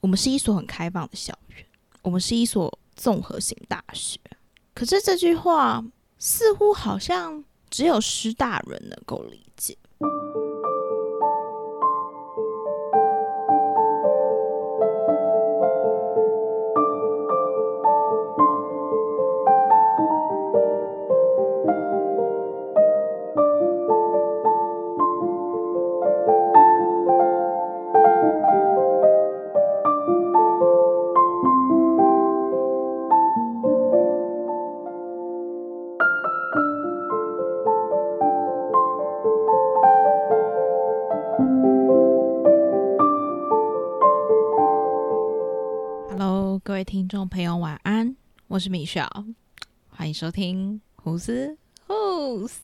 我们是一所很开放的校园，我们是一所综合性大学。可是这句话似乎好像只有师大人能够理解。听众朋友，晚安，我是米少，欢迎收听胡思胡思。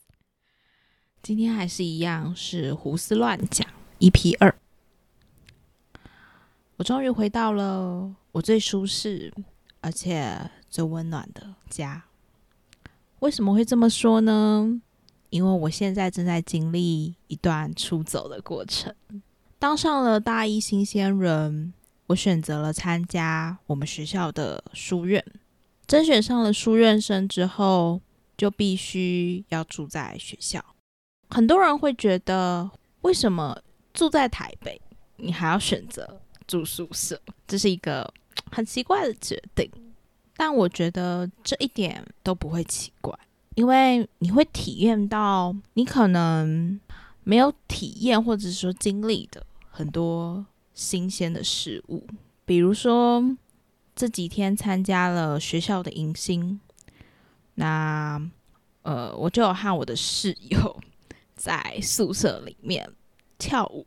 今天还是一样是胡思乱讲 EP 二。我终于回到了我最舒适而且最温暖的家。为什么会这么说呢？因为我现在正在经历一段出走的过程。当上了大一新鲜人。我选择了参加我们学校的书院，甄选上了书院生之后，就必须要住在学校。很多人会觉得，为什么住在台北，你还要选择住宿舍？这是一个很奇怪的决定。但我觉得这一点都不会奇怪，因为你会体验到你可能没有体验或者说经历的很多。新鲜的事物，比如说这几天参加了学校的迎新，那呃，我就有和我的室友 在宿舍里面跳舞，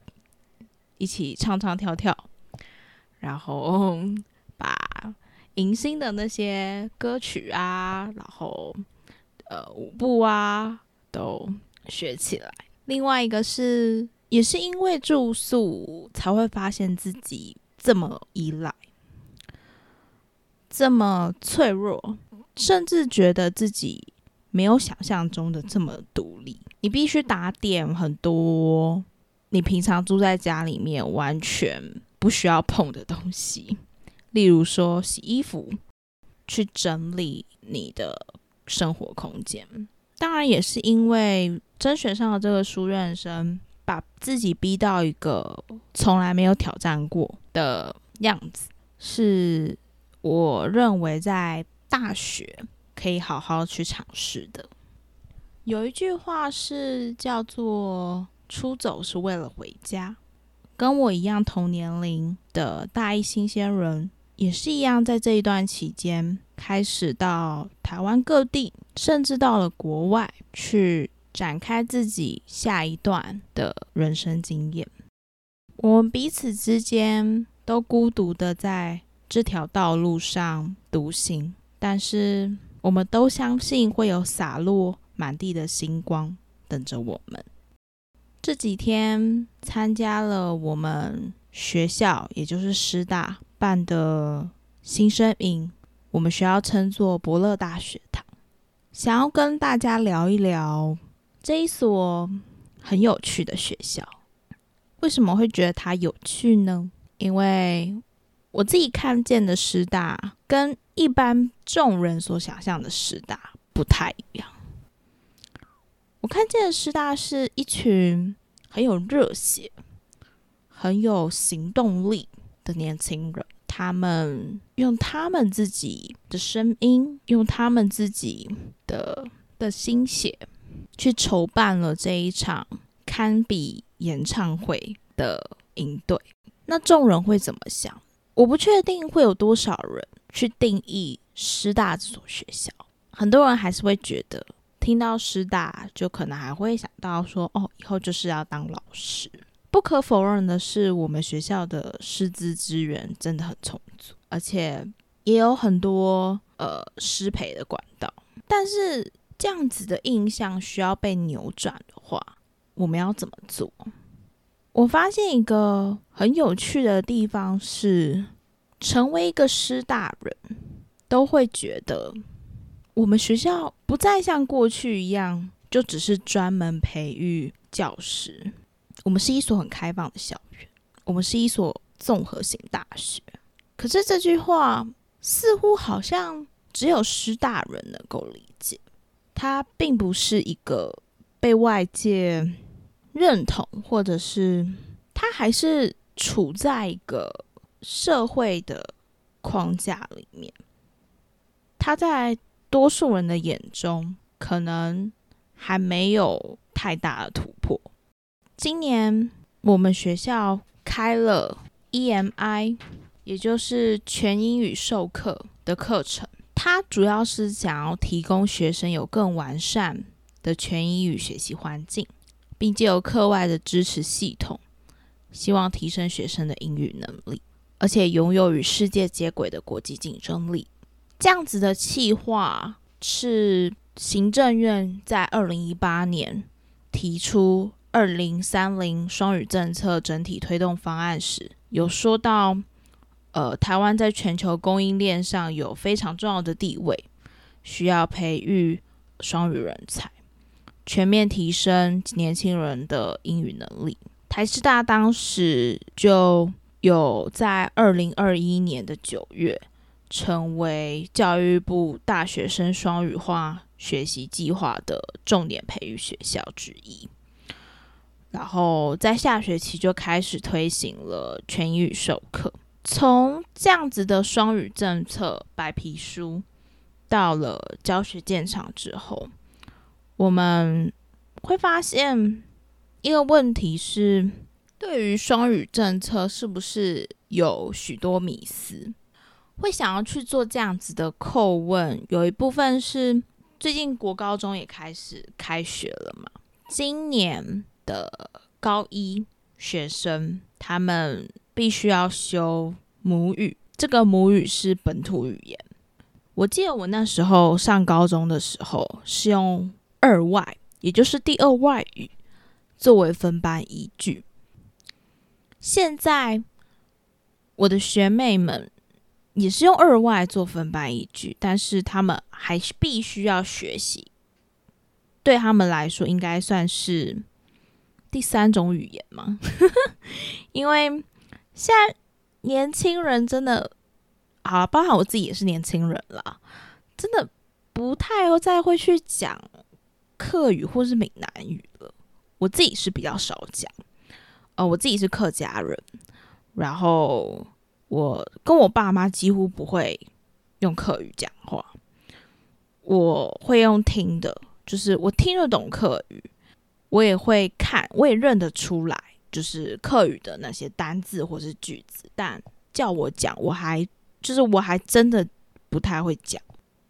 一起唱唱跳跳，然后把迎新的那些歌曲啊，然后呃舞步啊都学起来。另外一个是。也是因为住宿，才会发现自己这么依赖，这么脆弱，甚至觉得自己没有想象中的这么独立。你必须打点很多你平常住在家里面完全不需要碰的东西，例如说洗衣服，去整理你的生活空间。当然，也是因为甄选上的这个书院生。把自己逼到一个从来没有挑战过的样子，是我认为在大学可以好好去尝试的。有一句话是叫做“出走是为了回家”，跟我一样同年龄的大一新鲜人也是一样，在这一段期间开始到台湾各地，甚至到了国外去。展开自己下一段的人生经验，我们彼此之间都孤独的在这条道路上独行，但是我们都相信会有洒落满地的星光等着我们。这几天参加了我们学校，也就是师大办的新生营，我们学校称作伯乐大学堂，想要跟大家聊一聊。这一所很有趣的学校，为什么会觉得它有趣呢？因为我自己看见的师大跟一般众人所想象的师大不太一样。我看见的师大是一群很有热血、很有行动力的年轻人，他们用他们自己的声音，用他们自己的的心血。去筹办了这一场堪比演唱会的营队，那众人会怎么想？我不确定会有多少人去定义师大这所学校。很多人还是会觉得，听到师大就可能还会想到说，哦，以后就是要当老师。不可否认的是，我们学校的师资资源真的很充足，而且也有很多呃师培的管道，但是。这样子的印象需要被扭转的话，我们要怎么做？我发现一个很有趣的地方是，成为一个师大人都会觉得，我们学校不再像过去一样，就只是专门培育教师。我们是一所很开放的校园，我们是一所综合性大学。可是这句话似乎好像只有师大人能够理解，它并不是一个被外界认同，或者是它还是处在一个社会的框架里面。它在多数人的眼中，可能还没有太大的突破。今年我们学校开了 EMI，也就是全英语授课的课程。它主要是想要提供学生有更完善的全英语学习环境，并借由课外的支持系统，希望提升学生的英语能力，而且拥有与世界接轨的国际竞争力。这样子的计划是行政院在二零一八年提出二零三零双语政策整体推动方案时，有说到，呃，台湾在全球供应链上有非常重要的地位，需要培育双语人才，全面提升年轻人的英语能力。台师大当时就有在二零二一年的九月。成为教育部大学生双语化学习计划的重点培育学校之一，然后在下学期就开始推行了全英语授课。从这样子的双语政策白皮书到了教学建场之后，我们会发现一个问题是，对于双语政策是不是有许多迷思？会想要去做这样子的叩问，有一部分是最近国高中也开始开学了嘛。今年的高一学生，他们必须要修母语，这个母语是本土语言。我记得我那时候上高中的时候是用二外，也就是第二外语作为分班依据。现在我的学妹们。也是用二外做分班依据，但是他们还是必须要学习。对他们来说，应该算是第三种语言吗？因为现在年轻人真的啊，包含我自己也是年轻人啦，真的不太会再会去讲客语或是闽南语了。我自己是比较少讲，呃，我自己是客家人，然后。我跟我爸妈几乎不会用客语讲话，我会用听的，就是我听得懂客语，我也会看，我也认得出来，就是客语的那些单字或是句子，但叫我讲，我还就是我还真的不太会讲。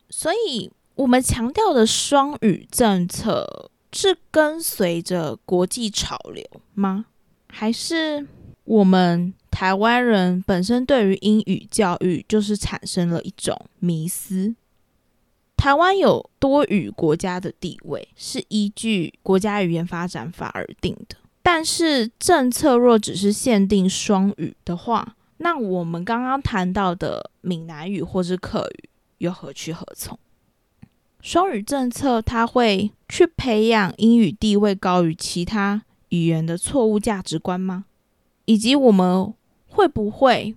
所以，我们强调的双语政策是跟随着国际潮流吗？还是我们？台湾人本身对于英语教育就是产生了一种迷思。台湾有多语国家的地位是依据国家语言发展法而定的，但是政策若只是限定双语的话，那我们刚刚谈到的闽南语或是客语又何去何从？双语政策它会去培养英语地位高于其他语言的错误价值观吗？以及我们？会不会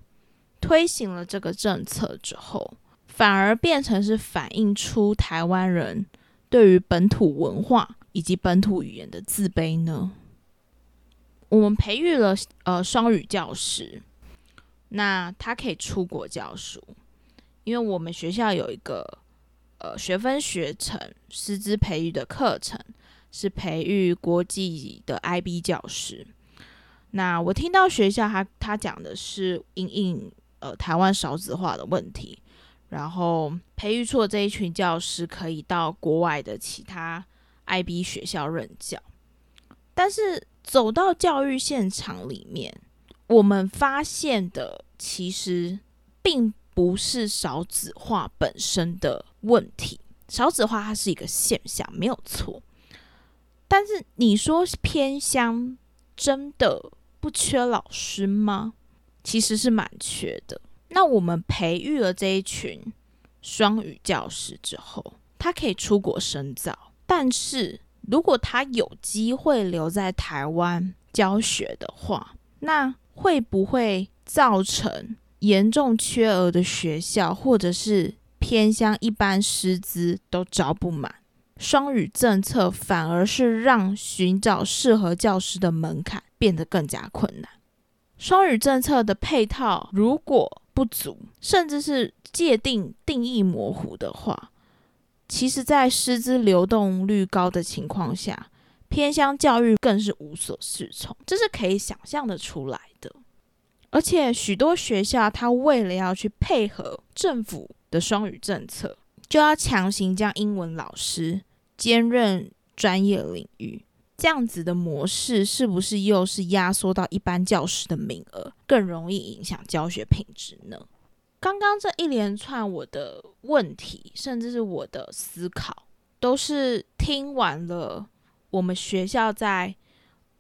推行了这个政策之后，反而变成是反映出台湾人对于本土文化以及本土语言的自卑呢？我们培育了呃双语教师，那他可以出国教书，因为我们学校有一个呃学分学程师资培育的课程，是培育国际的 IB 教师。那我听到学校他他讲的是因应呃台湾少子化的问题，然后培育出的这一群教师可以到国外的其他 IB 学校任教，但是走到教育现场里面，我们发现的其实并不是少子化本身的问题，少子化它是一个现象没有错，但是你说偏乡真的？不缺老师吗？其实是蛮缺的。那我们培育了这一群双语教师之后，他可以出国深造。但是如果他有机会留在台湾教学的话，那会不会造成严重缺额的学校，或者是偏向一般师资都招不满。双语政策反而是让寻找适合教师的门槛变得更加困难。双语政策的配套如果不足，甚至是界定定义模糊的话，其实，在师资流动率高的情况下，偏乡教育更是无所适从，这是可以想象的出来的。而且，许多学校它为了要去配合政府的双语政策，就要强行将英文老师。兼任专业领域，这样子的模式是不是又是压缩到一般教师的名额，更容易影响教学品质呢？刚刚这一连串我的问题，甚至是我的思考，都是听完了我们学校在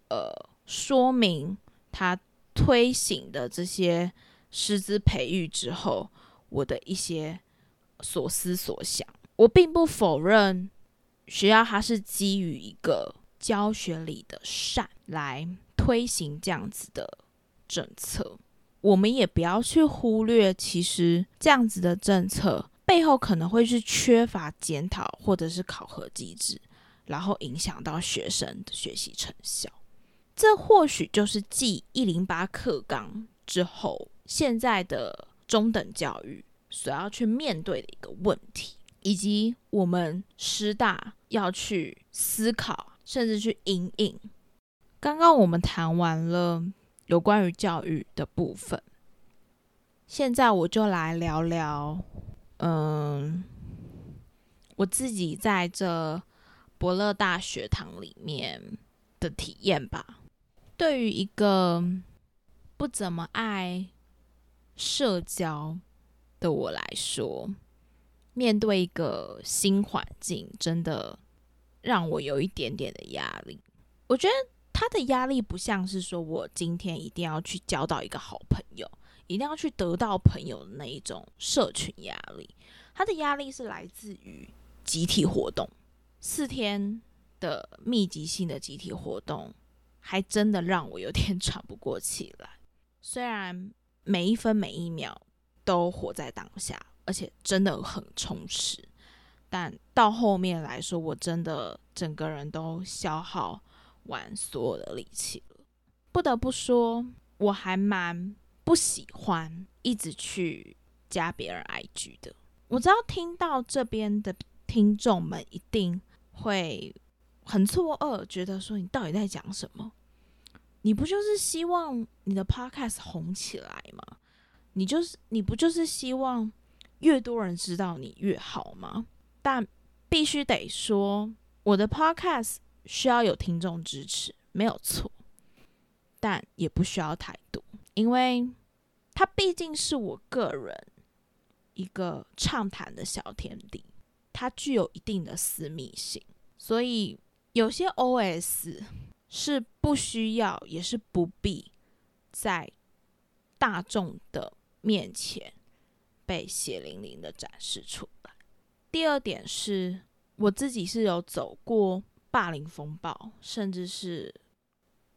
呃说明他推行的这些师资培育之后，我的一些所思所想。我并不否认。学校它是基于一个教学里的善来推行这样子的政策，我们也不要去忽略，其实这样子的政策背后可能会是缺乏检讨或者是考核机制，然后影响到学生的学习成效。这或许就是继一零八课纲之后，现在的中等教育所要去面对的一个问题。以及我们师大要去思考，甚至去引领。刚刚我们谈完了有关于教育的部分，现在我就来聊聊，嗯，我自己在这伯乐大学堂里面的体验吧。对于一个不怎么爱社交的我来说，面对一个新环境，真的让我有一点点的压力。我觉得他的压力不像是说我今天一定要去交到一个好朋友，一定要去得到朋友的那一种社群压力。他的压力是来自于集体活动，四天的密集性的集体活动，还真的让我有点 喘不过气来。虽然每一分每一秒都活在当下。而且真的很充实，但到后面来说，我真的整个人都消耗完所有的力气了。不得不说，我还蛮不喜欢一直去加别人 IG 的。我知道听到这边的听众们一定会很错愕，觉得说你到底在讲什么？你不就是希望你的 Podcast 红起来吗？你就是你不就是希望？越多人知道你越好吗？但必须得说，我的 podcast 需要有听众支持，没有错，但也不需要太多，因为它毕竟是我个人一个畅谈的小天地，它具有一定的私密性，所以有些 OS 是不需要，也是不必在大众的面前。被血淋淋的展示出来。第二点是，我自己是有走过霸凌风暴，甚至是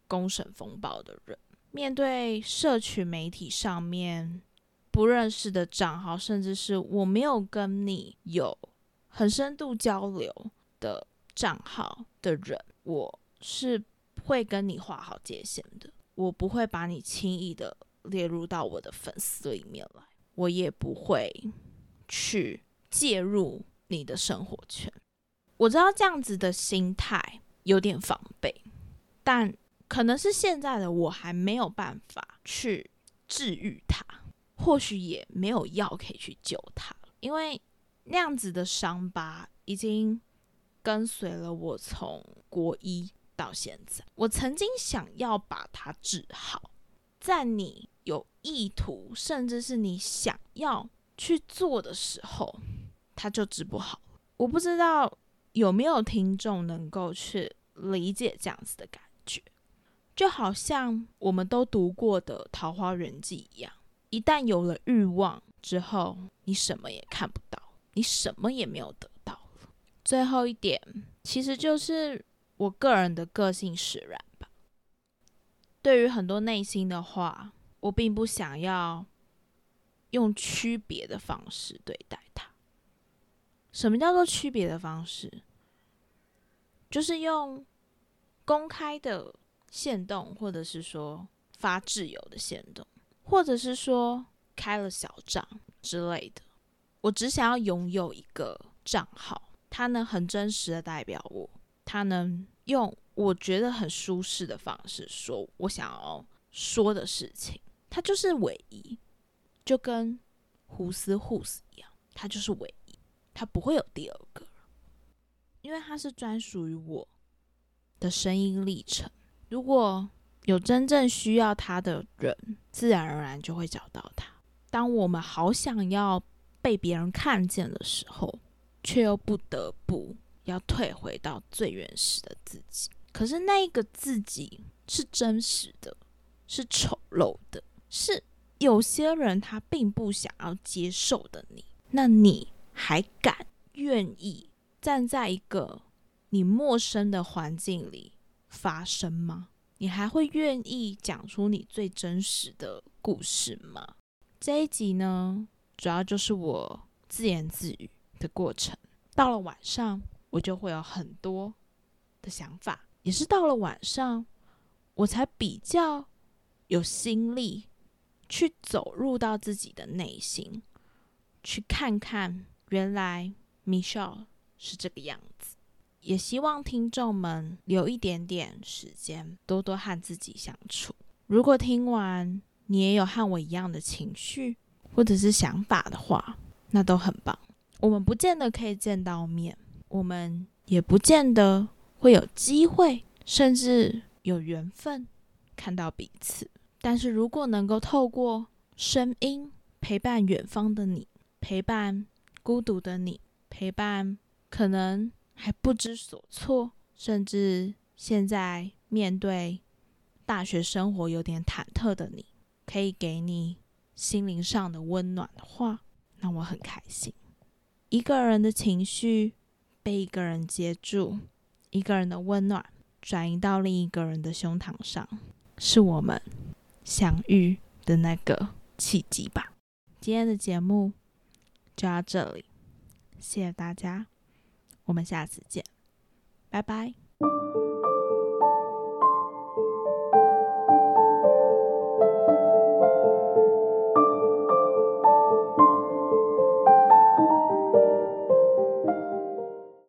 公审风暴的人。面对社群媒体上面不认识的账号，甚至是我没有跟你有很深度交流的账号的人，我是会跟你划好界限的。我不会把你轻易的列入到我的粉丝里面来。我也不会去介入你的生活圈。我知道这样子的心态有点防备，但可能是现在的我还没有办法去治愈它，或许也没有药可以去救它，因为那样子的伤疤已经跟随了我从国一到现在。我曾经想要把它治好，在你。有意图，甚至是你想要去做的时候，它就治不好。我不知道有没有听众能够去理解这样子的感觉，就好像我们都读过的《桃花源记》一样，一旦有了欲望之后，你什么也看不到，你什么也没有得到最后一点，其实就是我个人的个性使然吧。对于很多内心的话。我并不想要用区别的方式对待他。什么叫做区别的方式？就是用公开的限动，或者是说发自由的限动，或者是说开了小账之类的。我只想要拥有一个账号，它能很真实的代表我，它能用我觉得很舒适的方式说我想要说的事情。它就是唯一，就跟胡思胡思一样，它就是唯一，它不会有第二个。因为它是专属于我的声音历程。如果有真正需要它的人，自然而然就会找到它。当我们好想要被别人看见的时候，却又不得不要退回到最原始的自己。可是那一个自己是真实的，是丑陋的，是有些人他并不想要接受的你。那你还敢愿意？站在一个你陌生的环境里发生吗？你还会愿意讲出你最真实的故事吗？这一集呢，主要就是我自言自语的过程。到了晚上，我就会有很多的想法，也是到了晚上，我才比较有心力去走入到自己的内心，去看看原来 Michelle。是这个样子，也希望听众们留一点点时间，多多和自己相处。如果听完你也有和我一样的情绪或者是想法的话，那都很棒。我们不见得可以见到面，我们也不见得会有机会，甚至有缘分看到彼此。但是如果能够透过声音陪伴远方的你，陪伴孤独的你，陪伴。可能还不知所措，甚至现在面对大学生活有点忐忑的你，可以给你心灵上的温暖的话，那我很开心。一个人的情绪被一个人接住，一个人的温暖转移到另一个人的胸膛上，是我们相遇的那个契机吧。今天的节目就到这里，谢谢大家。我们下次见，拜拜。